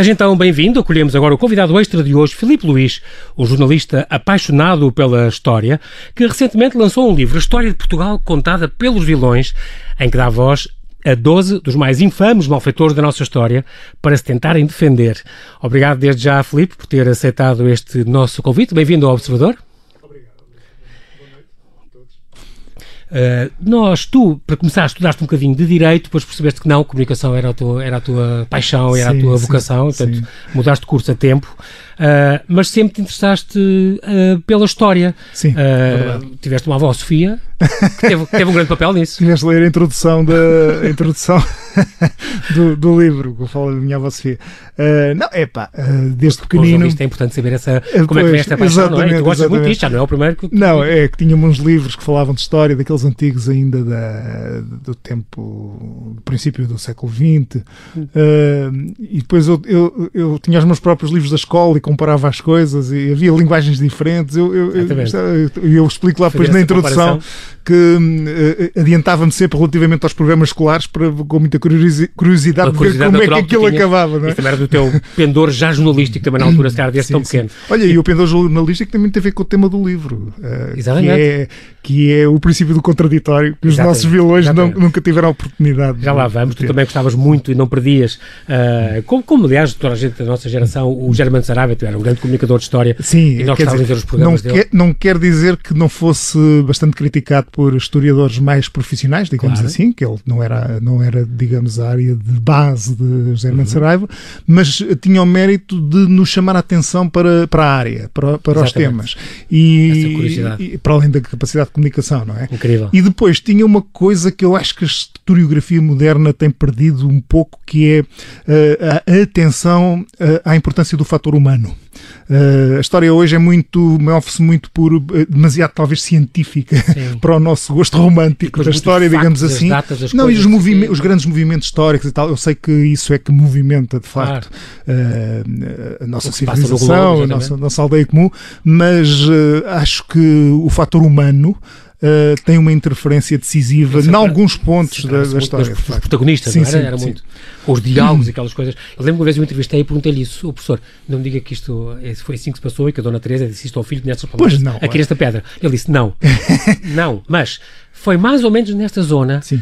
Seja então bem-vindo. Acolhemos agora o convidado extra de hoje, Filipe Luís, um jornalista apaixonado pela história, que recentemente lançou um livro, A História de Portugal Contada pelos Vilões, em que dá voz a 12 dos mais infames malfeitores da nossa história para se tentarem defender. Obrigado desde já, Filipe, por ter aceitado este nosso convite. Bem-vindo ao Observador. Uh, nós, tu, para começar, estudaste um bocadinho de Direito, depois percebeste que não, comunicação era a tua, era a tua paixão, era sim, a tua vocação, sim, portanto, sim. mudaste de curso a tempo. Uh, mas sempre te interessaste uh, pela história. Sim. Tiveste uma avó, Sofia, que teve, teve, um grande papel nisso. Tiveste a ler a introdução, da, a introdução do, do, livro, que eu falo da minha avó Sofia. não, é pá, desde pequenino. Isto é importante saber essa, como é que vem esta paixão, não é? Tu gostas muito disto, já não é o primeiro que. Não, é que tínhamos uns livros que falavam de história, daqueles antigos ainda da, do tempo, do princípio do século XX. Hum. e depois eu, eu, eu tinha os meus próprios livros da escola e comparava as coisas e havia linguagens diferentes. Eu, eu, eu, eu explico lá depois na introdução que uh, adiantava-me sempre relativamente aos programas escolares para, com muita curiosidade, ver como é que aquilo que acabava. Não é? Isso também era do teu pendor já jornalístico, também na altura, se calhar, desse sim, tão pequeno. Olha, e o pendor jornalístico também tem a ver com o tema do livro. Uh, Exatamente. Que é, que é o princípio do contraditório, que os Exatamente. nossos vilões não, nunca tiveram a oportunidade. Já lá vamos, tu também gostavas muito e não perdias, uh, como, como aliás toda a gente da nossa geração, o Germano Sarabia, tu era um grande comunicador de história. Sim, e nós quer dizer, os programas não, dele. Quer, não quer dizer que não fosse bastante criticado por historiadores mais profissionais, digamos claro. assim, que ele não era, não era, digamos, a área de base de José uhum. Saraiva, mas tinha o mérito de nos chamar a atenção para, para a área, para, para os temas. E, e, para além da capacidade de comunicação, não é? Incrível. E depois tinha uma coisa que eu acho que a historiografia moderna tem perdido um pouco, que é uh, a atenção uh, à importância do fator humano. Uh, a história hoje é muito, move-se muito por uh, demasiado talvez científica para o nosso gosto romântico da história, digamos assim. Datas, não, e os, os grandes movimentos históricos e tal, eu sei que isso é que movimenta de facto claro. uh, a nossa civilização, globo, a nossa, a nossa aldeia comum, mas acho que o fator humano uh, tem uma interferência decisiva em alguns pontos da, da história. Os protagonistas, sim, não era? Sim, era sim. muito. Os diálogos e aquelas coisas. Eu lembro uma vez eu entrevistei e perguntei-lhe isso, o professor, não me diga que isto foi assim que se passou e que a dona Teresa disse isto ao filho nestas palavras. Pois não. Aqui nesta pedra. Ele disse, não. não, mas foi mais ou menos nesta zona. Sim.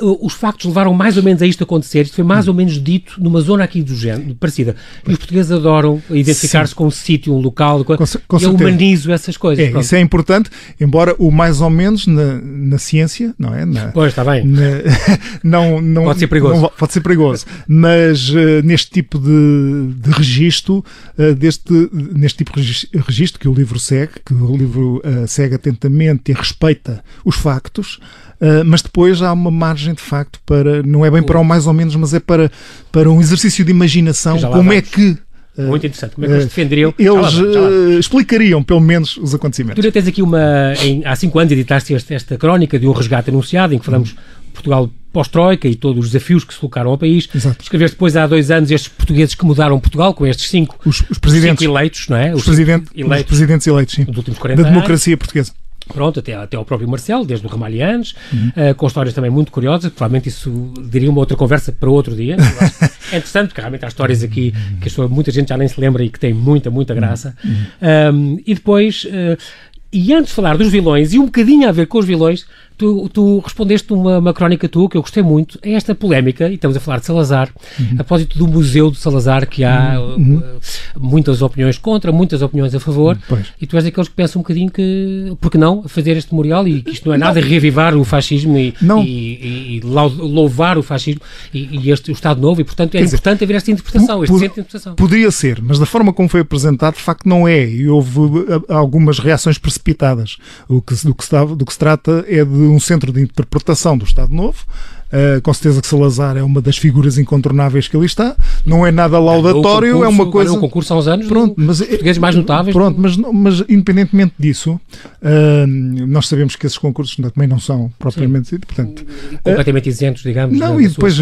Os factos levaram mais ou menos a isto acontecer. Isto foi mais ou menos dito numa zona aqui do género, parecida. E os portugueses adoram identificar-se com um sítio, um local. Com, com eu humanizo essas coisas. É, isso é importante, embora o mais ou menos na, na ciência, não é? Na, pois, está bem. Na, não, não, pode ser perigoso. Não, pode ser perigoso. Mas uh, neste tipo de, de registro, uh, deste, neste tipo de registro que o livro segue, que o livro uh, segue atentamente e respeita os factos Uh, mas depois há uma margem de facto para, não é bem para o mais ou menos, mas é para, para um exercício de imaginação, como vamos. é que ah, muito interessante. Como é que eles defenderiam? Eles já lá, já lá. explicariam, pelo menos, os acontecimentos. Tu tens aqui uma. Em, há cinco anos editaste esta, esta crónica de um resgate anunciado, em que falamos Portugal pós-Troika e todos os desafios que se colocaram ao país. Exato. Escreveste depois há dois anos estes portugueses que mudaram Portugal, com estes cinco, os, os presidentes cinco eleitos, não é? Os, os, presidente, eleitos, os presidentes eleitos, sim. Dos últimos 40 da democracia portuguesa. Pronto, até, até ao próprio Marcelo, desde o Ramalhianes, uhum. uh, com histórias também muito curiosas, provavelmente isso diria uma outra conversa para outro dia. é interessante, porque realmente há histórias aqui que muita gente já nem se lembra e que têm muita, muita graça. Uhum. Um, e depois, uh, e antes de falar dos vilões, e um bocadinho a ver com os vilões, tu, tu respondeste uma, uma crónica tua que eu gostei muito, é esta polémica, e estamos a falar de Salazar, uhum. a propósito do Museu de Salazar, que há uhum. uh, muitas opiniões contra, muitas opiniões a favor, pois. e tu és aqueles que pensam um bocadinho que, por que não, fazer este memorial e que isto não é nada não. reavivar o fascismo e, e, e, e, louvar o fascismo e, este, o Estado Novo, e portanto é Quer importante dizer, haver esta interpretação, este centro de interpretação. Poderia ser, mas da forma como foi apresentado, de facto não é, e houve uh, algumas reações precipitadas. O que, do, que se, do que se trata é de um centro de interpretação do Estado Novo Uh, com certeza que Salazar é uma das figuras incontornáveis que ali está. Não é nada laudatório, concurso, é uma coisa. É um concurso há uns anos, pronto, mas, é- portugueses mais notáveis. Pronto, mas, mas independentemente disso, uh, nós sabemos que esses concursos também não são propriamente. Portanto, completamente uh, isentos, digamos. Não, e depois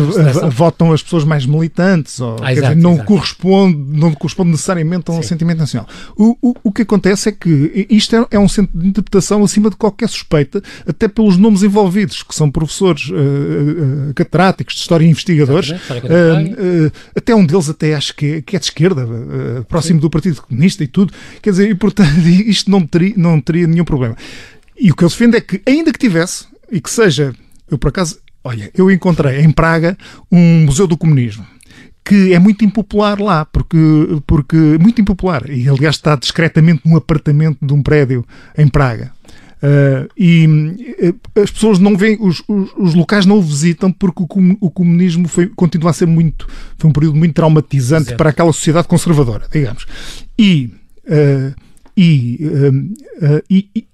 votam as pessoas mais militantes, ou, ah, exato, dizer, não, exato. Corresponde, não corresponde necessariamente a um Sim. sentimento nacional. O, o, o que acontece é que isto é, é, um centro de interpretação acima de qualquer suspeita, até pelos nomes envolvidos, que são professores uh, catedráticos de história investigadores, uh, até um deles até acho que é, que é de esquerda, próximo Sim. do Partido Comunista e tudo, quer dizer, e portanto isto não teria, não teria nenhum problema. E o que eu defendo é que, ainda que tivesse, e que seja, eu por acaso, olha, eu encontrei em Praga um museu do comunismo que é muito impopular lá, porque, porque muito impopular, e aliás está discretamente num apartamento de um prédio em Praga. Uh, e uh, as pessoas não veem, os, os, os, locais não o visitam porque o, com, o comunismo foi, continua a ser muito, foi um período muito traumatizante Exato. para aquela sociedade conservadora, digamos. E, uh, e, e,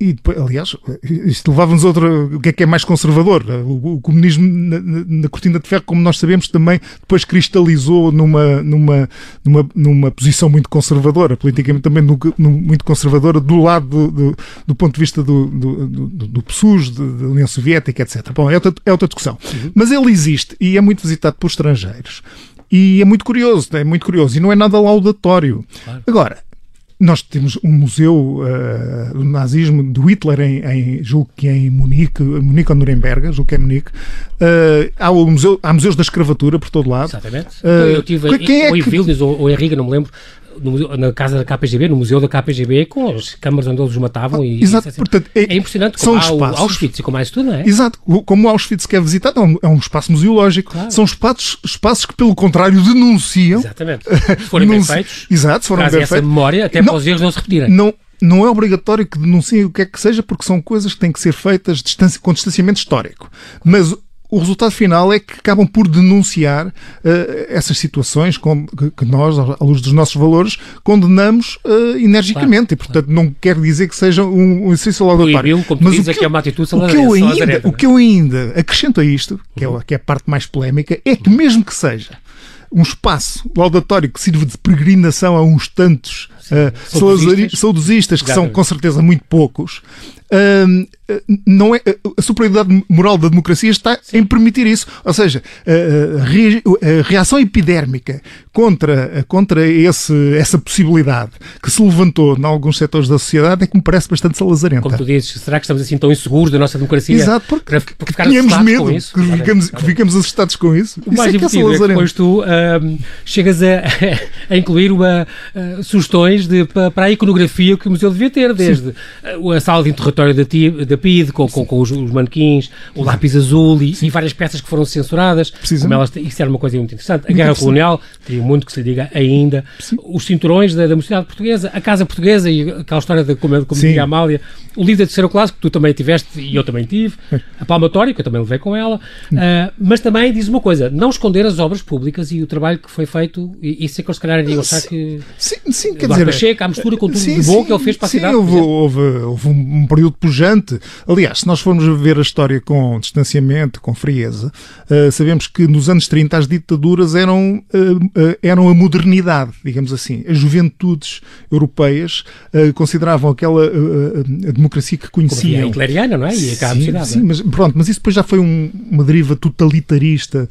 e depois, aliás, isto levava-nos a outra. O que é que é mais conservador? O, o comunismo na, na, cortina de ferro, como nós sabemos, também depois cristalizou numa, numa, numa, numa posição muito conservadora, politicamente também no, no, muito conservadora, do lado do, do, do, ponto de vista do, do, do, do PSUS, da União Soviética, etc. Bom, é outra, é outra discussão. Uhum. Mas ele existe e é muito visitado por estrangeiros. E é muito curioso, é muito curioso. E não é nada laudatório. Claro. Agora, nós temos um museu uh, do nazismo do Hitler em, em julgo que em Munique, Munique ou Nuremberg, julgo que é Munique. Uh, há, o museu, há museus da escravatura por todo lado. Exatamente. Uh, eu tive quem é ou em que... Vilnius ou, ou em Riga, não me lembro, no, na casa da KPGB, no museu da KPGB, com as câmaras onde eles os matavam. E, Exato, e, portanto, é, é impressionante como são espaços, Auschwitz e como mais tudo, não é? Exato, como o Auschwitz que é visitado, é um, é um espaço museológico. Claro. São espaços, espaços que, pelo contrário, denunciam. Exatamente. Se forem bem feitos, Exato, se forem bem essa feitos. memória, até não, para os erros não se repetirem. Não, não é obrigatório que denunciem o que é que seja, porque são coisas que têm que ser feitas com distanciamento histórico. Mas o resultado final é que acabam por denunciar uh, essas situações com, que, nós, à luz dos nossos valores, condenamos uh, energicamente. Claro, e, portanto, claro. não quer dizer que seja um, um exercício laudatório. Mas o que, que, é uma atitude o que, eu ainda, o que eu ainda acrescento a isto, que, é, que é a parte mais polémica, é que mesmo que seja um espaço laudatório que sirva de peregrinação a uns tantos uh, saudosistas, saudosistas que são com certeza muito poucos, não é, a superioridade moral da democracia está Sim. em permitir isso. Ou seja, a, reação epidérmica contra, contra esse, essa possibilidade que se levantou em alguns setores da sociedade é que me parece bastante salazarenta. Como tu dizes, será que estamos assim tão inseguros da nossa democracia? Exato, porque, para, para ficar tínhamos medo, com isso? que, ficamos, que ficamos assustados com isso. O mais isso é, que é, é que depois tu uh, chegas a, a incluir uma, uh, sugestões de, para, para a iconografia que o museu devia ter, desde Sim. a sala de interrogatório da, da PID, com, com, com, os, os manequins, o lápis azul e, e, várias peças que foram censuradas. Como elas, isso era uma coisa muito interessante. A muito Guerra Colonial, teria muito que se diga ainda. Sim. Os cinturões da, da mocidade portuguesa, a Casa Portuguesa e aquela história da como, como dizia a Amália, o livro da terceira classe, que tu também tiveste e eu também tive, a palmatória, que eu também levei com ela, uh, mas também diz uma coisa, não esconder as obras públicas e o trabalho que foi feito, e isso é que eu se calhar iria achar que... Sim, sim quer dizer... Pacheco, a mistura com tudo sim, de bom sim, que ele fez para a sim, cidade. Houve, houve, houve um período pujante. Aliás, se nós formos ver a história com distanciamento, com frieza, uh, sabemos que nos anos 30 as ditaduras eram, uh, uh, eram a modernidade, digamos assim. As juventudes europeias consideravam aquela democracia que conheciam. A hitleriana, não é? E a sim, sim, mas pronto, mas isso depois já foi um, uma deriva totalitarista,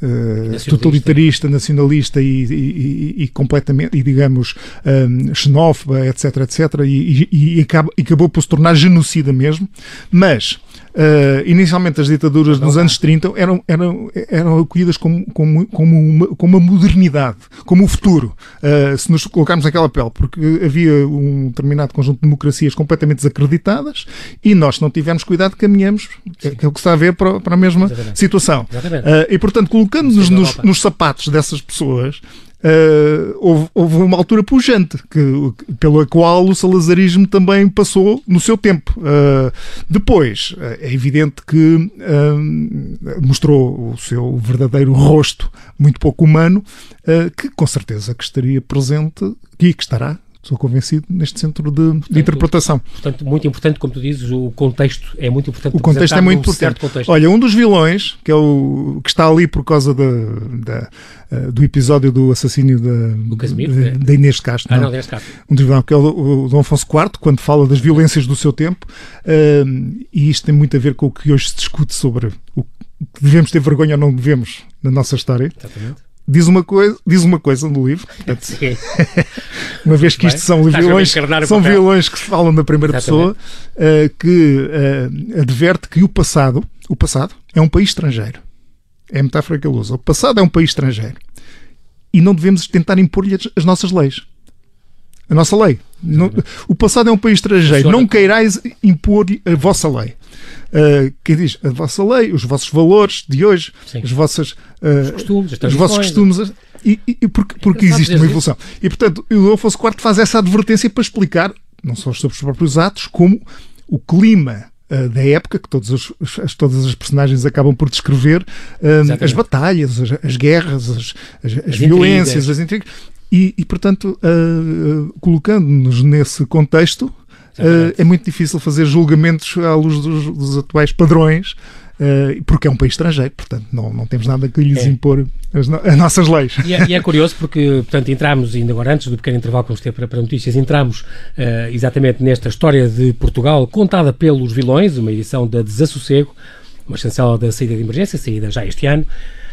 nacionalista. totalitarista, nacionalista e, e, e, completamente, e digamos, um, xenófoba, etc, etc, e, e acabou por se tornar genocida mesmo, mas Uh, inicialmente as ditaduras nos anos 30 eram, eram, eram acolhidas como, como, como, uma, como uma modernidade, como o futuro, uh, se nos colocarmos naquela pele, porque havia um determinado conjunto de democracias completamente desacreditadas e nós, se não tivermos cuidado, caminhamos, é, é o que está a ver, para, para a mesma Exatamente. situação. Uh, e, portanto, colocando-nos nos, nos sapatos dessas pessoas, Uh, houve, houve, uma altura pujante que, pela qual o salazarismo também passou no seu tempo. Uh, depois, é evidente que uh, mostrou o seu verdadeiro rosto, muito pouco humano, que com certeza que estaria presente e que estará Estou convencido neste centro de, portanto, de, interpretação. Portanto, muito importante, como tu dizes, o contexto é muito importante. O contexto é muito importante. Olha, um dos vilões, que é o que está ali por causa da, da uh, do episódio do assassínio da, do Casimiro, da, da Inês Castro. Ah, não, Inês Castro. Um dos vilões, que é o, o Dom Afonso IV, quando fala das violências do seu tempo, uh, e isto tem muito a ver com o que hoje se discute sobre o que devemos ter vergonha ou não devemos na nossa história. Exatamente diz uma coisa, diz uma coisa no livro. Portanto, uma vez que isto são vilões, são vilões que falam da primeira Exatamente. pessoa, uh, que uh, adverte que o passado, o passado é um país estrangeiro. É a metáfora que ele usa. O passado é um país estrangeiro. E não devemos tentar impor-lhe as, as nossas leis. A nossa lei. Não, o passado é um país estrangeiro. Não queirais impor-lhe a vossa lei. Uh, quem diz a vossa lei, os vossos valores de hoje, Sim. as vossas, uh, Os costumes, as os vossos tradições. costumes, e, e- e porque, porque existe uma evolução. E portanto, o Afonso IV faz essa advertência para explicar, não só sobre os próprios atos, como o clima uh, da época, que todos os- os- as, todas as personagens acabam por descrever, Exatamente. as batalhas, as, as guerras, as, as- as As violências, intrigas. as intrigas. E, e, portanto, uh, uh, colocando-nos nesse contexto. Uh, é muito difícil fazer julgamentos à luz dos, dos atuais padrões, uh, porque é um país estrangeiro, portanto, não, não temos nada que lhes É. impor as, no- as nossas leis. E é, e é curioso porque, portanto, entramos, ainda agora antes do pequeno intervalo que vamos ter para, para notícias, entramos eh, exatamente nesta história de Portugal contada pelos vilões, uma edição da Desassossego, uma chancela da saída de emergência, saída já este ano,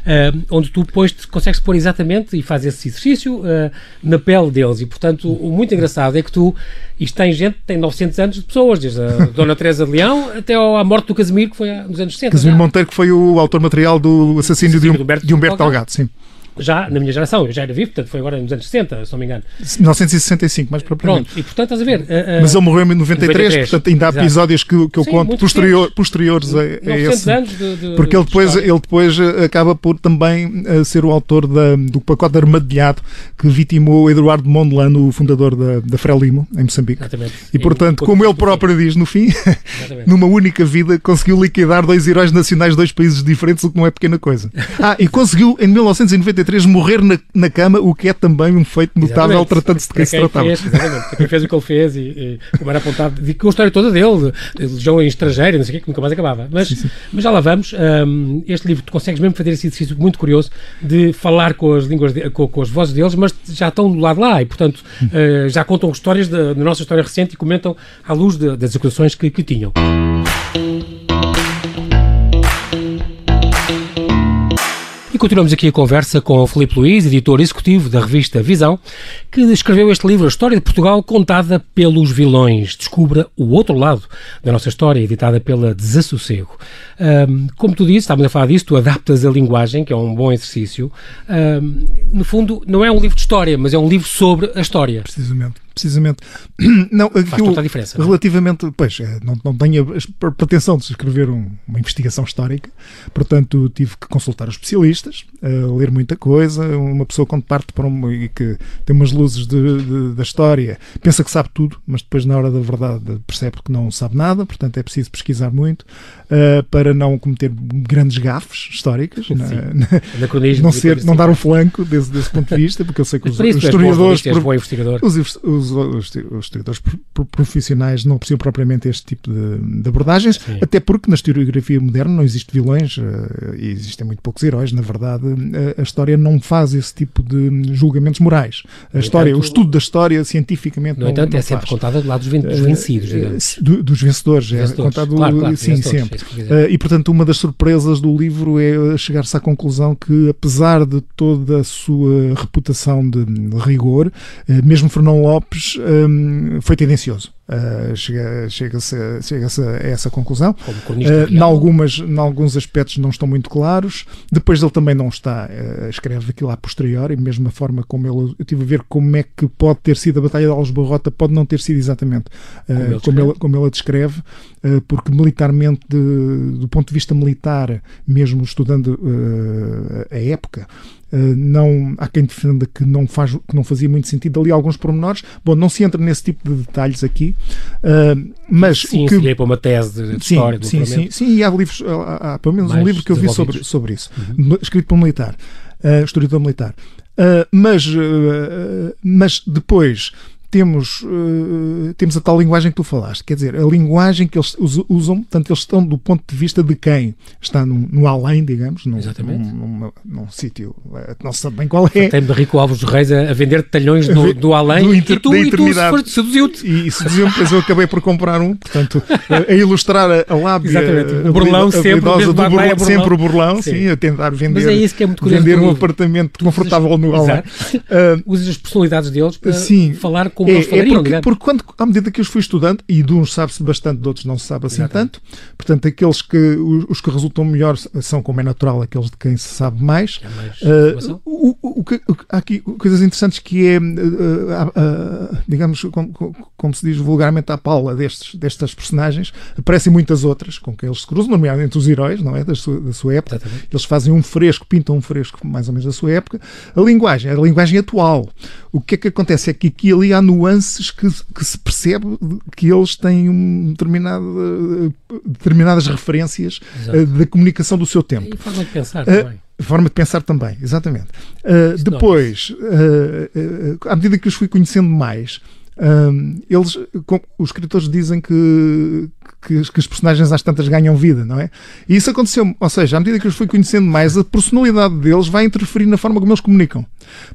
eh, onde tu depois te consegues pôr exatamente e fazes esse exercício eh, na pele deles. E, portanto, o muito engraçado é que tu, isto tem gente, tem 900 anos de pessoas, desde a Dona Teresa de Leão até à morte do Casimiro, que foi nos anos 60. Casimiro já. Monteiro, que foi o autor material do assassínio de, Assassínio um, de Humberto de Humberto Delgado. Delgado, sim. Já na minha geração, eu já era vivo, portanto foi agora nos anos 60, se não me engano. 1965, mais propriamente. Pronto, e portanto estás a ver. eh, Mas ele morreu em 93, 93, portanto ainda há exato. episódios que, que eu Sim, conto posterior, posteriores a, a 900 esse. anos de, de- Porque ele de depois, história. ele depois eh, acaba por também eh, ser o autor da- do pacote armadilhado que vitimou Eduardo Mondlane, o fundador da, da Frelimo, em Moçambique. Exatamente. E portanto, Em- como ele próprio diz no fim, numa única vida conseguiu liquidar dois heróis nacionais de dois países diferentes, o que não é pequena coisa. Ah, e conseguiu em 1993 morrer na, na cama, o que é também um feito notável tratando-se de Para quem se tratava. Fez, exatamente, quem fez o que ele fez e, e como era apontado, e com a história toda dele, de legião estrangeira, não sei o quê, que nunca mais acabava. Mas, mas já lá vamos. hum, este livro, tu consegues mesmo fazer esse exercício muito curioso de falar com as línguas, de- com, com as vozes deles, mas já estão do lado lá e, portanto, eh, já contam histórias da, da nossa história recente e comentam à luz de- das acusações que, que tinham. Continuamos aqui a conversa com o Filipe Luiz, editor executivo da revista Visão, que escreveu este livro, A História de Portugal, contada pelos vilões. Descubra o outro lado da nossa história, editada pela Desassossego. Ahm, como tu disse, estávamos a falar disso, tu adaptas a linguagem, que é um bom exercício. Ahm, no fundo, não é um livro de história, mas é um livro sobre a história. Precisamente, precisamente. Não, Faz toda a diferença. não é? relativamente, pois, eh, não, não tenho a a pretensão de escrever um- uma investigação histórica, portanto tive que consultar os especialistas, eh, ler muita coisa, uma pessoa quando parte para um, e que tem umas luzes de- de- da história, pensa que sabe tudo, mas depois na hora da verdade percebe que não sabe nada, portanto é preciso pesquisar muito eh, para não cometer grandes gafes históricas, na- na- Anacronismo não, ser, não dar um flanco desse, desse ponto de vista, porque eu sei que os, os historiadores investigador. os, os, os, historiadores pro- pro- profissionais não apreciam propriamente este tipo de, de abordagens, Sim. até porque na historiografia moderna não existe vilões eh, e existem muito poucos heróis. Na verdade, eh, a história não faz esse tipo de julgamentos morais. A No história, entanto- o estudo da história cientificamente No não, entanto, não é sempre faz. contada do lado dos, ven- dos vencidos, digamos. do- dos vencedores, é Vencedores. contado Claro, claro, sim, sempre. Eh, e portanto, uma das surpresas do livro é chegar-se à conclusão que, apesar de toda a sua reputação de, rigor, eh, mesmo Fernão Lopes hum, foi tendencioso. Eh, chega- Chega-se a, chega-se a essa conclusão. Uh, real. em algumas, em alguns aspectos não estão muito claros. Depois ele também não está, uh, escreve aquilo a posteriori, mesmo a forma como ele. Eu tive a ver como é que pode ter sido a Batalha de Alves Barrota, pode não ter sido exatamente uh, Como ele como, ele, como ele a descreve, uh, porque militarmente, de- do ponto de vista militar, mesmo estudando uh, a época. Uh, não há quem defenda que não faz que não fazia muito sentido ali alguns pormenores. Bom não se entra nesse tipo de detalhes aqui uh, mas Sim, o que para uma tese de, Sim, história, do sim, sim, sim, e há livros, há, há pelo menos um Mais livro que eu vi sobre, sobre isso, Uhum. no- escrito por um militar, uh, historiador militar. Uh, mas, uh, mas depois temos, uh, temos a tal linguagem que tu falaste, quer dizer, a linguagem que eles us- usam, portanto, eles estão do ponto de vista de quem está no, no além, digamos, num, Exatamente. num, numa- num sítio, uh, não se sabe bem qual é, Tem de Rico Alves dos Reis a, a vender talhões do, do além do inter- e tu, e tu seduziu-te. e seduziu-me, depois eu acabei por comprar um, portanto, a, a ilustrar a, a lábia Exatamente. a O burlão habilidosa sempre, do mesmo burlão, a burlão. sempre o burlão, Sim. sim, a tentar vender, é é vender do um apartamento confortável no além. Ah, Usas as personalidades deles para Sim. falar como é, falariam, é porque, porque quando, à medida que os fui estudando, e de uns sabe-se bastante, de outros não se sabe assim Exatamente. tanto, portanto, aqueles que, os, os, que resultam melhor são, como é natural, aqueles de quem se sabe mais. É mais uh, o, o, o, há aqui coisas interessantes que é, uh, uh, digamos, como, como, se diz vulgarmente, à paula destes, destas personagens, aparecem muitas outras com quem eles se cruzam, nomeadamente os heróis, não é? Da sua, da sua época. Exatamente. Eles fazem um fresco, pintam um fresco mais ou menos da sua época. A linguagem, a linguagem atual. O que é que acontece? É que aqui e ali há nuances que, que se percebe que eles têm um determinado, determinadas referências uh, da comunicação do seu tempo. E forma de pensar uh, também. Forma de pensar também, exatamente. Uh, depois, à medida que os fui conhecendo mais, eles, os escritores dizem que, que, que, os personagens às tantas ganham vida, não é? E isso aconteceu, ou seja, à medida que os fui conhecendo mais, a personalidade deles vai interferir na forma como eles comunicam.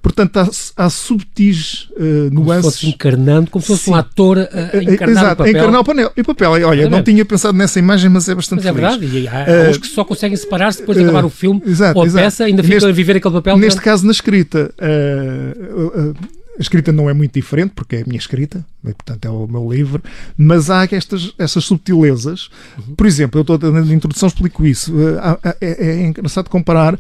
Portanto, há, há subtis uh, nuances. Como se fosse encarnando, como se fosse Sim. um ator a, encarnar Exato, o papel. encarnar o papel. E o papel, olha, não tinha pensado nessa imagem, mas é bastante Mas é verdade, e há, há uns que só conseguem separar-se depois de acabar o filme exato, ou a exato. peça, ainda ficam neste, a viver aquele papel. Neste caso, na escrita, uh, uh, a escrita não é muito diferente, porque é a minha escrita, e, portanto é o meu livro, mas há estas, essas subtilezas. Uhum. Por exemplo, eu estou na introdução explico isso. É, é, é engraçado comparar uh,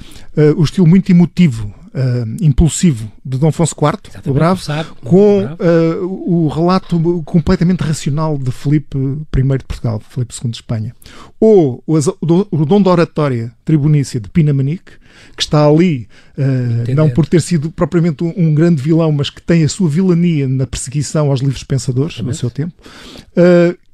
o estilo muito emotivo uh, impulsivo de Dom Afonso IV, Exatamente, o Bravo, sabe, com uh, o relato completamente racional de Filipe I de Portugal, Filipe II de Espanha. Ou o, dom da oratória tribunícia de Pina Manique, que está ali, uh, não por ter sido propriamente um, um, grande vilão, mas que tem a sua vilania na perseguição aos livros pensadores Exatamente. no seu tempo.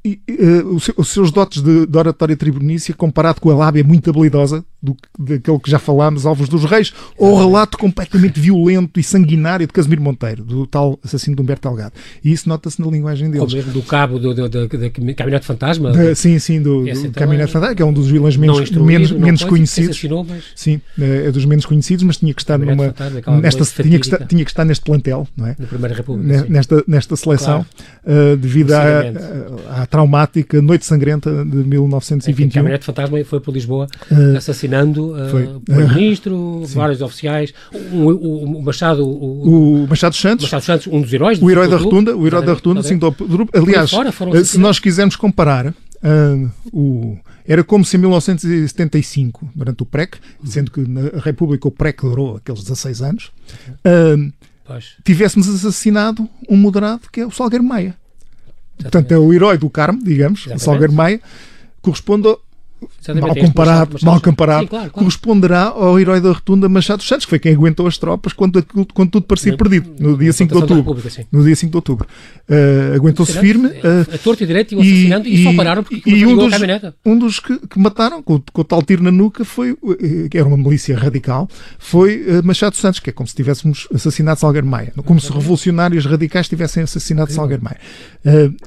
E, uh, os seus dotes de, de, oratória tribunícia comparado com a lábia muito habilidosa do, daquele que já falámos, Alvos dos Reis, ou o relato completamente violento e sanguinário de Casimiro Monteiro, do tal assassino de Humberto Delgado. E isso nota-se na linguagem deles. Ou mesmo do cabo do, do, do, do Caminhonete Fantasma? Sim, sim, do, do Caminhonete é, Fantasma, que é um dos vilões menos, menos, menos conhecidos. Mas... Sim, é, é dos menos conhecidos, mas tinha que estar numa. Fantasma, nesta, tinha, que estar, tinha que estar neste plantel, não é? Na Primeira República. Nesta, nesta seleção, claro. uh, devido à, à traumática Noite Sangrenta de 1921. O Caminhonete Fantasma foi por Lisboa uh, assassinando uh, o Primeiro-Ministro, vários oficiais, o, o, o Machado. O, o, Machado Santos. Machado Santos, um dos heróis. O herói da Rotunda, o herói da Rotunda, sim, do, aliás, fora, se nós quisermos comparar. Uh, o, era como se em 1975, durante o PREC, sendo que na República o PREC durou aqueles 16 anos, uh, tivéssemos assassinado um moderado que é o Salgueiro Maia. Portanto, é o herói do Carmo, digamos, Exatamente. o Salgueiro Maia, corresponde mal comparado, mal comparado claro, claro. corresponderá ao herói da rotunda Machado Santos, que foi quem aguentou as tropas quando, quando tudo parecia perdido, no dia 5 de outubro. No dia 5 de outubro. Uh, Aguentou-se firme. Uh, a torto e direito iam assassinando e, e só pararam porque e um dos, um dos que, que mataram com, com, o tal tiro na nuca foi, eh, que era uma milícia radical, foi uh, Machado Santos, que é como se tivéssemos assassinado Salgueiro Maia, como se revolucionários radicais tivessem assassinado Salgueiro Maia.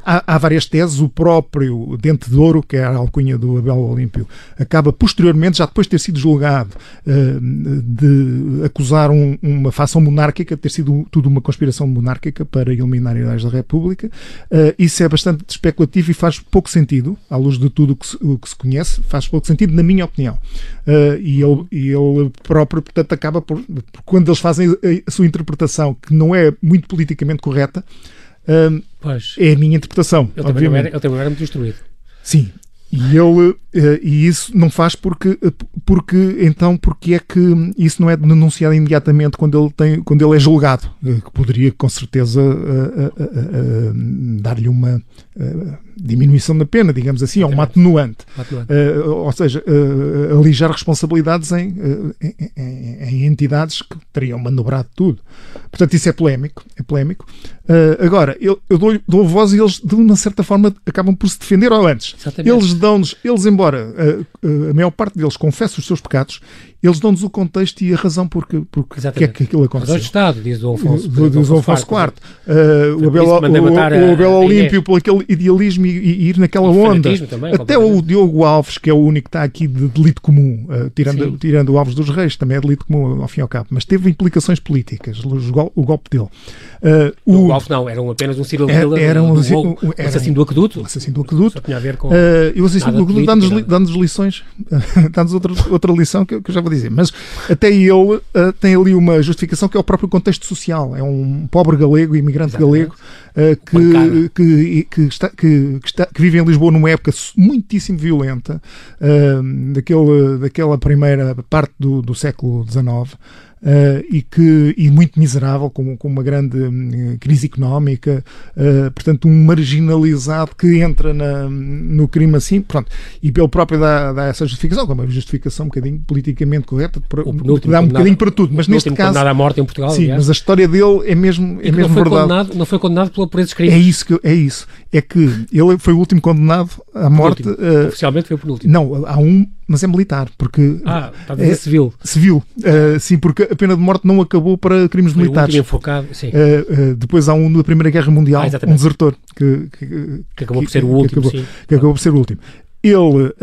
Há, há, várias teses, o próprio Dente de Ouro, que é a alcunha do Abel Olímpio, acaba posteriormente, já depois de ter sido julgado, de acusar um, uma facção monárquica, de ter sido tudo uma conspiração monárquica para eliminar heróis da República. Uh, isso é bastante especulativo e faz pouco sentido, à luz de tudo o que se, o que se conhece, faz pouco sentido, na minha opinião. Uh, e, ele, e próprio, portanto, acaba por, por, quando eles fazem a, sua interpretação, que não é muito politicamente correta, é a minha interpretação. Ele também, era, ele também era muito instruído. Sim, e ele eh, e isso não faz porque eh, porque então porque é que isso não é denunciado imediatamente quando ele tem quando ele é julgado eh, que poderia com certeza dar-lhe uma diminuição da pena, digamos assim, ou uma atenuante. Uh, ou seja, alijar responsabilidades em, em, em, em, entidades que teriam manobrado tudo. Portanto, isso é polémico. É polémico. Agora, eu, eu dou, dou voz e eles, de uma certa forma, acabam por se defender ou antes. Exatamente. Eles dão-nos, eles, embora a maior parte deles confesse os seus pecados, eles dão-nos o contexto e a razão porque, porque que é que aquilo aconteceu. Razão de Estado, diz o Afonso, do, diz o Afonso IV. Uh, o Abel, o, o Abel Olímpio, por aquele idealismo e, e ir naquela e onda. Também, Até o Diogo Alves, que é o único que está aqui de delito comum, uh, tirando, tirando o Alves dos Reis, também é delito comum ao fim e ao cabo, mas teve implicações políticas, o, golpe dele. Uh, o, o Alves não, era apenas um serial killer, era, um, um, um, assassino do aqueduto. Um assassino do aqueduto. Só tinha a ver com. Uh, o assassino do aqueduto dá-nos lições, dá-nos outra, outra lição que, que eu já vou dizer. Mas até ele uh, tem ali uma justificação que é o próprio contexto social. É um pobre galego, imigrante Exatamente. galego, uh, que, que, que, está, que, está, que, vive em Lisboa numa época muitíssimo violenta, uh, daquele, daquela primeira parte do, do século XIX. Uh, e, que, e muito miserável, com, com uma grande uh, crise económica, uh, portanto, um marginalizado que entra na, no crime assim, pronto, e pelo próprio dá, dá essa justificação, como é uma justificação um bocadinho politicamente correta, dá um bocadinho para tudo, mas neste caso. à morte em Portugal. Sim, aliás. mas a história dele é mesmo, é mesmo não verdade. Condenado, não foi condenado por, por esses crimes. É isso, que, é isso. É que ele foi o último condenado à morte. Oficialmente foi o penúltimo. Não, há um mas é militar, porque. Ah, está a dizer é, civil. Civil, uh, sim, porque a pena de morte não acabou para crimes Foi militares. enfocado, sim. Uh, uh, depois há um da Primeira Guerra Mundial, ah, um desertor, que, que, que acabou por ser o último. Que acabou, que acabou por ser o último. Ele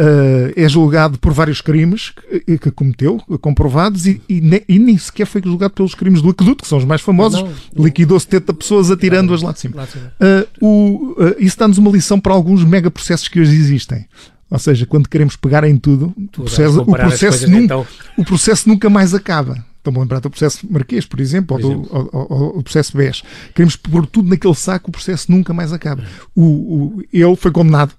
é julgado por vários crimes que, que cometeu, comprovados, e, e, ne, e, nem sequer foi julgado pelos crimes do aqueduto, que são os mais famosos. Liquidou 70 pessoas atirando-as lá de cima. Lá de cima. o, isso dá-nos uma lição para alguns megaprocessos que hoje existem. Ou seja, quando queremos pegar em tudo, o processo, o processo, nunca, então... o processo nunca mais acaba. Estou-me a lembrar do processo Marquês, por exemplo, por ou, exemplo. Do, ou, ou, ou, o processo BES. Queremos pôr tudo naquele saco, o processo nunca mais acaba. O, o, ele foi condenado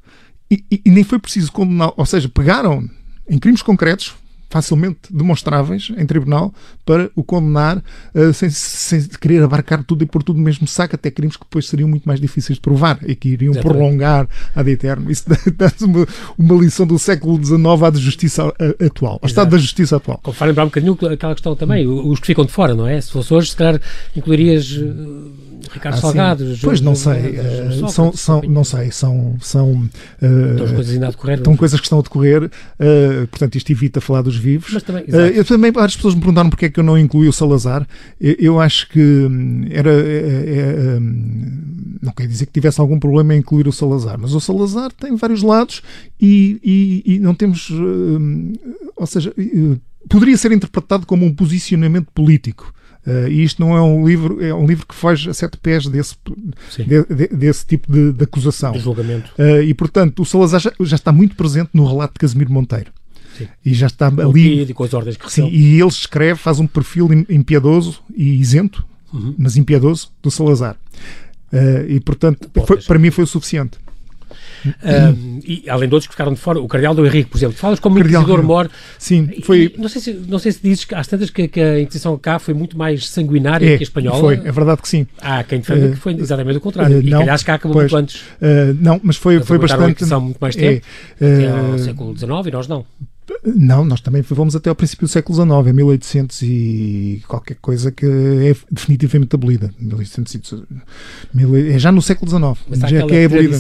e, e, e nem foi preciso condenar, ou seja, pegaram em crimes concretos, facilmente demonstráveis em tribunal para o condenar uh, sem, sem, querer abarcar tudo e pôr tudo no mesmo saco, até crimes que depois seriam muito mais difíceis de provar e que iriam Exatamente. prolongar ad eterno. Isso dá uma, uma lição do século XIX à de justiça eh, atual, ao estado da justiça atual. Faz lembrar um bocadinho aquela questão também, os que ficam de fora, não é? Se fosse hoje, se calhar incluirias. Ricardo ah, Salgado. Pois não sei, uh, são, são, não sei, são, são uh, coisas ainda a decorrer. Estão coisas que estão a decorrer, uh, portanto isto evita falar dos vivos. Mas também, eu também, várias pessoas me perguntaram porque é que eu não incluí o Salazar. Eu, eu acho que hum, era, é, é, não quer dizer que tivesse algum problema em incluir o Salazar, mas o Salazar tem vários lados e, e, e não temos, hum, ou seja, poderia ser interpretado como um posicionamento político. Uh, e isto não é um livro, é um livro que foge a sete pés desse, de, de, desse tipo de, de acusação. De julgamento. Uh, e, portanto, o Salazar já, já, está muito presente no relato de Casimiro Monteiro. Sim. E já está ali. E com as ordens que sim, e ele escreve, faz um perfil impiedoso e isento, uhum. mas impiedoso, do Salazar. Uh, e, portanto, foi, para mim foi o suficiente. Uh, e além de outros que ficaram de fora, o Cardeal do Henrique, por exemplo, falas como Inquisidor Mor. Sim, foi. E, não, sei se, não sei se dizes que às tantas que, que a Inquisição cá foi muito mais sanguinária é, que a espanhola. Foi, é verdade que sim. Há quem defenda uh, que foi exatamente o contrário. Uh, e não, que aliás cá acabou pois, muito antes. Uh, não, mas foi, foi bastante. muito mais tempo, é, até ao século XIX e nós não. Não, nós também fomos até ao princípio do século XIX, em 1800 e qualquer coisa que é definitivamente abolida. 1800 é já no século XIX, Mas já que é abolida.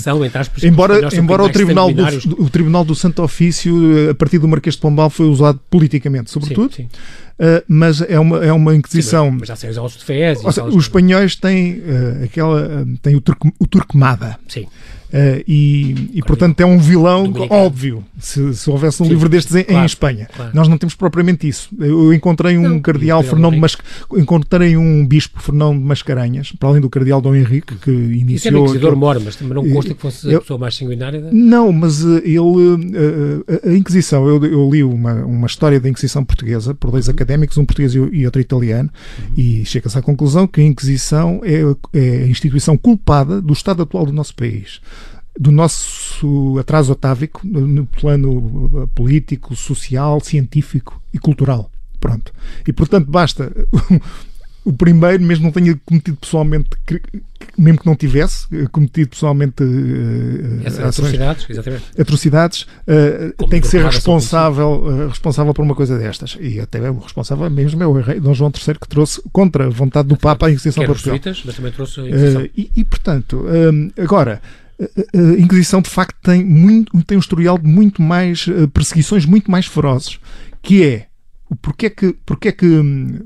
Embora, embora o, tribunal do, o Tribunal do Santo Ofício, a partir do Marquês de Pombal, foi usado politicamente, sobretudo. Sim, sim. Uh, mas é uma, é uma inquisição. Sim, mas já sei os altos de Fez. Os espanhóis têm uh, aquela. Têm o, turco, o Turquemada. Sim. Uh, e, e portanto é um vilão óbvio se, se houvesse um Sim, livro destes em, claro, em Espanha. Claro. Nós não temos propriamente isso. Eu encontrei um não, cardeal Fernão Mas, encontrei um bispo Fernão de Mascarenhas, para além do cardeal Dom Henrique, que iniciou. Isso é aquele... mora, mas também não consta que fosse eu, a pessoa mais sanguinária. Da... Não, mas uh, ele. Uh, a Inquisição, eu, eu, li uma, uma história da Inquisição portuguesa por dois uhum. académicos, um português e outro italiano, uhum. e chega-se à conclusão que a Inquisição é, é a instituição culpada do estado atual do nosso país do nosso atraso atávico no plano uh, político, social, científico e cultural. Pronto. E portanto basta o primeiro, mesmo não tenha cometido pessoalmente, mesmo que não tivesse eh, cometido pessoalmente uh, atrocidades, exatamente. atrocidades uh, tem que ser responsável, uh, responsável por uma coisa destas. E até o responsável mesmo é o rei Dom João III que trouxe contra a vontade do Papa a Inquisição para Portugal. Mas também trouxe a Inquisição. E, e, portanto, agora a Inquisição de facto tem, muito, tem um historial de muito mais eh, perseguições muito mais ferozes, que é porque é que, porque é que,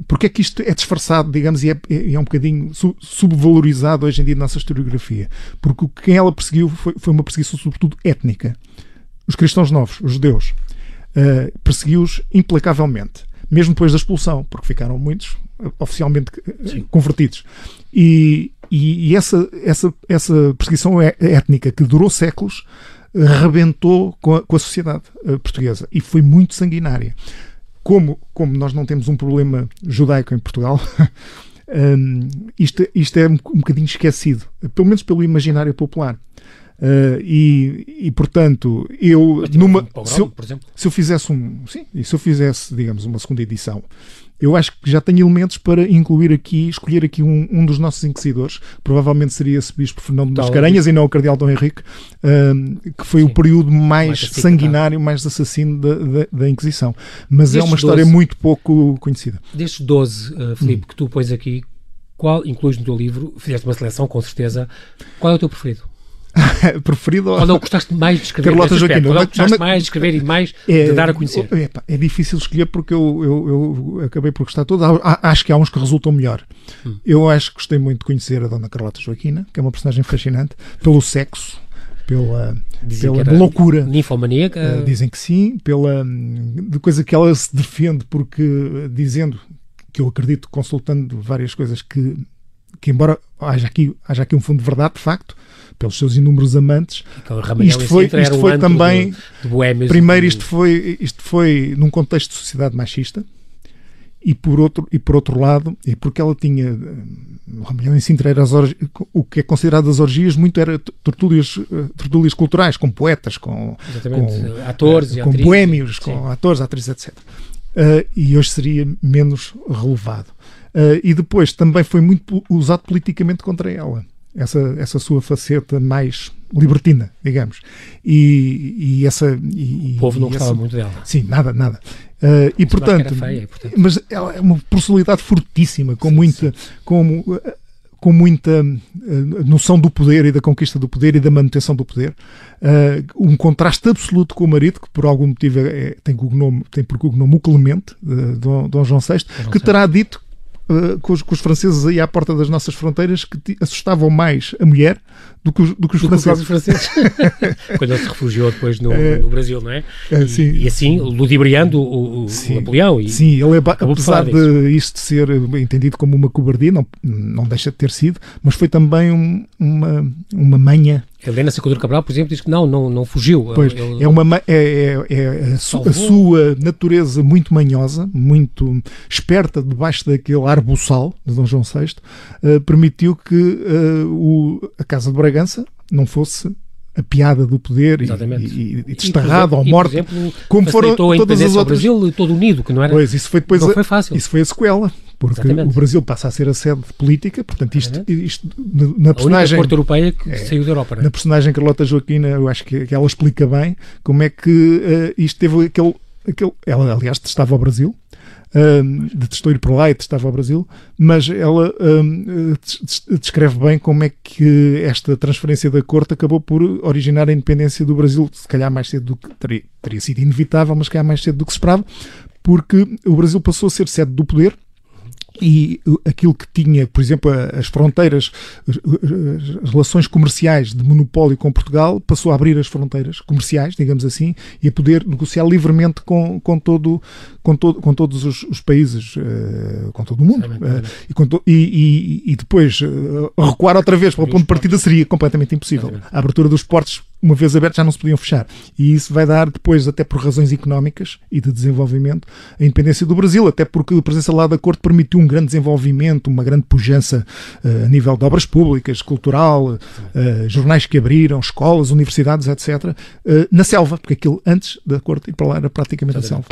porque é que isto é disfarçado, digamos, e é, é, é um bocadinho subvalorizado hoje em dia na nossa historiografia? Porque quem ela perseguiu foi, foi uma perseguição sobretudo étnica. Os cristãos novos, os judeus, uh, perseguiu-os implacavelmente, mesmo depois da expulsão, porque ficaram muitos eh, oficialmente Sim. convertidos. E, e, e essa, essa, essa perseguição é, étnica que durou séculos rebentou com a, com a sociedade eh, portuguesa e foi muito sanguinária. como, como nós não temos um problema judaico em Portugal, um, isto, isto é um, um bocadinho esquecido, pelo menos pelo imaginário popular. Uh, e, e, portanto, eu numa um se, eu, se eu fizesse um sim, e se eu fizesse, digamos, uma segunda edição, eu acho que já tenho elementos para incluir aqui, escolher aqui um, um dos nossos inquisidores, provavelmente seria esse bispo Fernando das Caranhas e não o cardeal Dom Henrique, uh, que foi sim, o período mais, mais sanguinário, mais assassino da, da, da Inquisição. Mas Destes é uma história 12, muito pouco conhecida. Destes 12, uh, Filipe, hum. que tu pões aqui, qual incluís no teu livro, fizeste uma seleção com certeza, qual é o teu preferido? preferido. Ou não gostaste mais de escrever? Carlota Joaquim. Não, gostaste não, mais de escrever e mais é, de dar a conhecer? É, é, difícil escolher porque eu, eu, eu acabei por gostar todos. Acho que há uns que resultam melhor. Hum. Eu acho que gostei muito de conhecer a Dona Carlota Joaquina, que é uma personagem fascinante, pelo sexo, pela, pela loucura. Ninfomaníaca? Uh, dizem que sim, pela de coisa que ela se defende, porque dizendo que eu acredito, consultando várias coisas, que, que embora haja aqui, haja aqui um fundo de verdade, de facto, pelos seus inúmeros amantes. Isto foi, isto foi também. De, de primeiro, isto foi, isto foi num contexto de sociedade machista. E por, outro, e por outro lado, e porque ela tinha, Ramalhão em Sintra era o que é considerado as orgias, muito era tertúlias, eh, tertúlias culturais, com poetas, com, com atores, com atrizes, boémios, sim. com atores, atrizes, etc. Uh, e hoje seria menos relevado. Uh, e depois também foi muito usado politicamente contra ela essa, essa sua faceta mais libertina, digamos. E, e essa. E, o povo não gostava muito dela. Sim, nada, nada. Uh, e portanto, feia, portanto, Mas ela é uma personalidade fortíssima, com sim, muita. Sim. Com, com muita uh, noção do poder e da conquista do poder e da manutenção do poder. Uh, um contraste absoluto com o marido, que por algum motivo é, tem, nome, tem por nome o Clemente, uh, Dom, Dom João VI, que terá dito uh, com, os, com, os, franceses aí à porta das nossas fronteiras que assustavam mais a mulher do que, do que os do franceses. Que os franceses. Quando ele se refugiou depois no, é, no Brasil, não é? é e, e, assim, ludibriando o, o sim, Napoleão. E sim, ele é, apesar de isto ser entendido como uma cobardia, não, não deixa de ter sido, mas foi também um, uma, uma manha Helena Secador Cabral, por exemplo, diz que não, não, não fugiu. Pois, ele, é, uma, é, é, é a, su, a, sua natureza muito manhosa, muito esperta debaixo daquele ar buçal de Dom João VI, uh, permitiu que uh, o, a Casa de Bragança não fosse a piada do poder Exatamente. e, e, desterrado ou morto, exemplo, como foram todas as outras. Brasil todo unido, que não era. Pois, isso foi depois. Não a, foi fácil. Isso foi a sequela, porque Exatamente. o Brasil passa a ser a sede política, portanto, isto, isto na personagem. A única europeia que é, saiu da Europa, é? Na personagem Carlota Joaquina, eu acho que, que ela explica bem como é que uh, isto teve aquele, aquele. Ela, aliás, estava ao Brasil um, detestou ir para lá e detestava o Brasil, mas ela um, descreve bem como é que esta transferência da corte acabou por originar a independência do Brasil, se calhar mais cedo do que teria, teria sido inevitável, mas se calhar mais cedo do que se esperava, porque o Brasil passou a ser sede do poder e aquilo que tinha, por exemplo, as fronteiras, as relações comerciais de monopólio com Portugal, passou a abrir as fronteiras comerciais, digamos assim, e a poder negociar livremente com, com, todo, com, todo, com todos os, os países, uh, com todo o mundo. Uh, e, to, e, e, e, depois uh, recuar outra vez para o ponto de partida seria completamente impossível. A abertura dos portos uma vez abertos já não se podiam fechar. E isso vai dar depois, até por razões económicas e de desenvolvimento, a independência do Brasil, até porque a presença lá da corte permitiu um grande desenvolvimento, uma grande pujança uh, a nível de obras públicas, cultural, uh, jornais que abriram, escolas, universidades, etc., uh, eh, na selva, porque aquilo antes da corte ir para lá era praticamente a selva.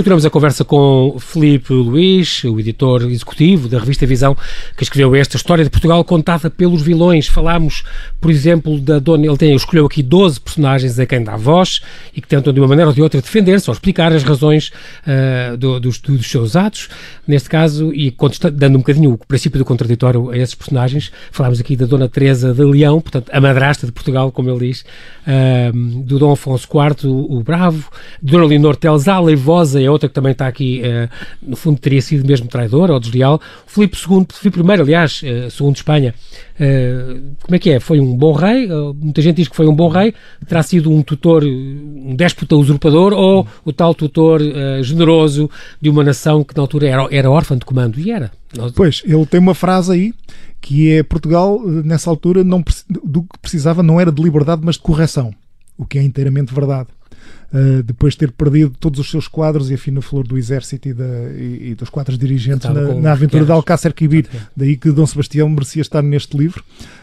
Continuamos a conversa com Felipe Luís, o editor executivo da revista Visão, que escreveu esta história de Portugal contada pelos vilões. Falámos, por exemplo, da dona. Ele tem, escolheu aqui 12 personagens a quem dá voz e que tentam, de uma maneira ou de outra, defender-se ou explicar as razões uh, do, dos, dos, seus atos. Neste caso, e dando um bocadinho o princípio do contraditório a esses personagens, falámos aqui da Dona Teresa de Leão, portanto, a madrasta de Portugal, como ele diz, uh, do Dom Afonso IV, o, Bravo, de Dona Leonor Teles, a Leivosa, é outra que também está aqui, uh, no fundo teria sido mesmo traidor ou desleal. Filipe II, Filipe I, aliás, uh, segundo Espanha, uh, como é que é? Foi um bom rei? muita gente diz que foi um bom rei. Terá sido um tutor, um déspota usurpador ou o tal tutor generoso de uma nação que na altura era, era órfã de comando? E era. Pois, ele tem uma frase aí que é Portugal, nessa altura, não, do que precisava não era de liberdade, mas de correção o que é inteiramente verdade. Uh, depois de ter perdido todos os seus quadros e a fina flor do exército e, da, e, e dos quadros dirigentes na, na, aventura de Alcácer Quibir. Daí que Dom Sebastião merecia estar neste livro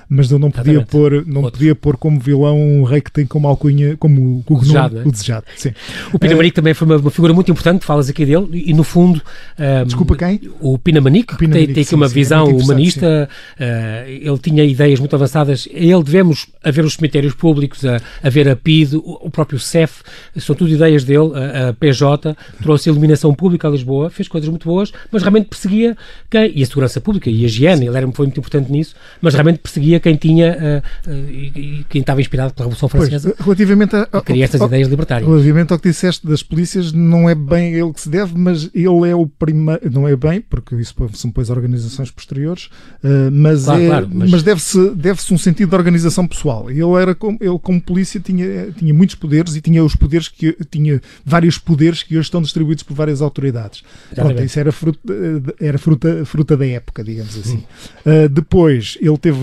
mas eu não podia pôr, não podia pôr como vilão um rei que tem como alcunha, como o, o, desejado, o, desejado sim. O Pinamanique uh, também foi uma, uma, figura muito importante, falas aqui dele, e no fundo. Um, ehm, desculpa quem? O Pinamanique, o Pinamanique tem, tem aqui uma sim, visão é humanista, uh, ele tinha ideias muito avançadas. Ele devemos a ver os cemitérios públicos, a, a ver a PID, o, o próprio CEF, são tudo ideias dele, a, a, PJ, trouxe a iluminação pública a Lisboa, fez coisas muito boas, mas realmente perseguia quem? E a segurança pública e a higiene, ele era, foi muito importante nisso, mas realmente perseguia quem tinha uh, uh, e, quem estava inspirado pela Revolução Francesa. Pois, relativamente a, a, queria estas ideias libertárias. Relativamente ao que disseste das polícias, não é bem ele que se deve, mas ele é o primeiro, não é bem, porque isso são depois organizações posteriores, uh, mas, claro, é, claro, mas... mas deve-se deve um sentido de organização pessoal. Ele era como, ele como polícia tinha, tinha muitos poderes e tinha os poderes que tinha vários poderes que hoje estão distribuídos por várias autoridades. Pronto, isso era fruta, era fruta, fruta da época, digamos assim. Uh, depois ele teve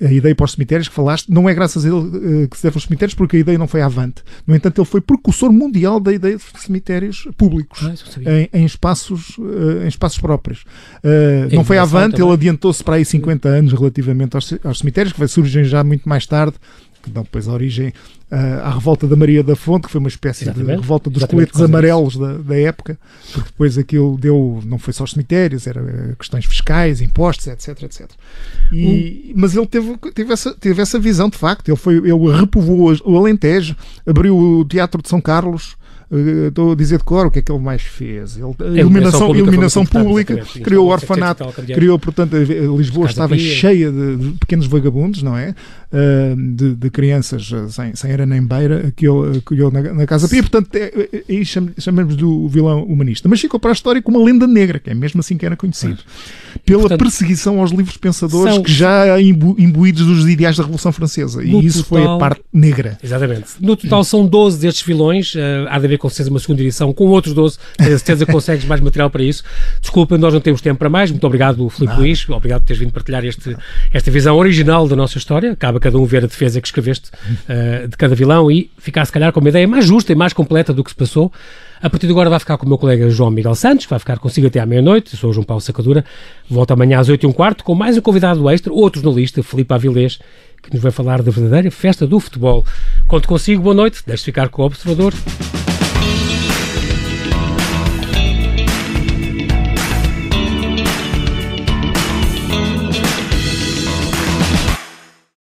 a ideia para os cemitérios que falaste, não é graças a ele uh, que se deve aos cemitérios, porque a ideia não foi avante. No entanto, ele foi precursor mundial da ideia de cemitérios públicos ah, em, em, espaços, uh, em espaços próprios. Uh, não foi avante, também. ele adiantou-se para aí 50 anos relativamente aos, aos cemitérios, que surgem já muito mais tarde que dão depois origem uh, à revolta da Maria da Fonte, que foi uma espécie Exatamente. de revolta dos Exatamente coletes amarelos da, da, época, porque depois aquilo deu, não foi só os cemitérios, era questões fiscais, impostos, etc, etc. E, hum. Mas ele teve, teve, essa, teve essa visão, de facto, ele, foi, ele repovoou o Alentejo, abriu o Teatro de São Carlos, estou a dizer de cor o que é que ele mais fez. Ele, iluminação, pública, iluminação pública criou o orfanato, criou, portanto, Lisboa estava cheia de, de, pequenos vagabundos, não é? Uh, de, de, crianças sem, sem era nem beira, que ele criou na, na Casa Pia. Portanto, é, é, é, aí chamamos do vilão humanista. Mas ficou para a história como uma lenda negra, que é mesmo assim que era conhecido. Pela portanto, perseguição aos livros pensadores são... que já imbu, imbuídos dos ideais da Revolução Francesa. E isso total, foi a parte negra. Exatamente. No total são 12 destes vilões. Uh, há de haver com certeza uma segunda edição com outros 12. Tenho certeza que consegues mais material para isso. Desculpa, nós não temos tempo para mais. Muito obrigado, Filipe. Luís. Obrigado por teres vindo partilhar este, esta visão original da nossa história. Cabe a cada um ver a defesa que escreveste uh, de cada vilão e ficar, se calhar, com uma ideia mais justa e mais completa do que se passou. A partir de agora vai ficar com o meu colega João Miguel Santos, que vai ficar consigo até à meia-noite. Eu sou o João Paulo Sacadura. Volto amanhã às 8 e um quarto com mais um convidado extra, outro jornalista, Filipe Avilés, que nos vai falar da verdadeira festa do futebol. Conto consigo, boa noite. Deixe ficar com o observador.